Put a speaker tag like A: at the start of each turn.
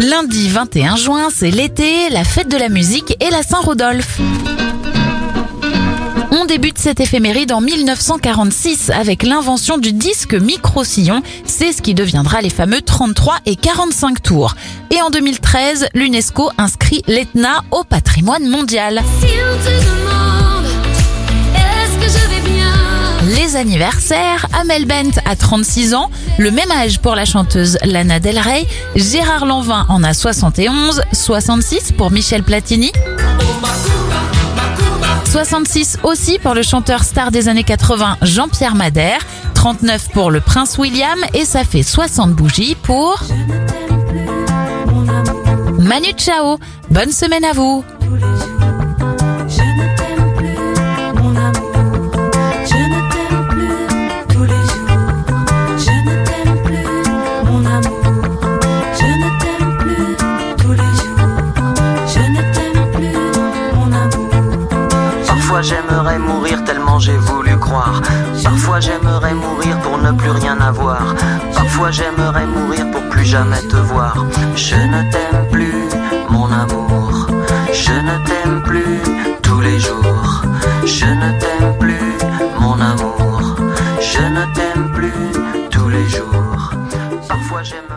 A: Lundi 21 juin, c'est l'été, la fête de la musique et la Saint-Rodolphe. On débute cette éphéméride en 1946 avec l'invention du disque micro-sillon. C'est ce qui deviendra les fameux 33 et 45 tours. Et en 2013, l'UNESCO inscrit l'Etna au patrimoine mondial. Anniversaires, Amel Bent a 36 ans, le même âge pour la chanteuse Lana Del Rey, Gérard Lanvin en a 71, 66 pour Michel Platini. 66 aussi pour le chanteur star des années 80 Jean-Pierre Madère, 39 pour le prince William et ça fait 60 bougies pour Manu Chao. Bonne semaine à vous.
B: Parfois j'aimerais mourir tellement j'ai voulu croire. Parfois j'aimerais mourir pour ne plus rien avoir. Parfois j'aimerais mourir pour plus jamais te voir. Je ne t'aime plus.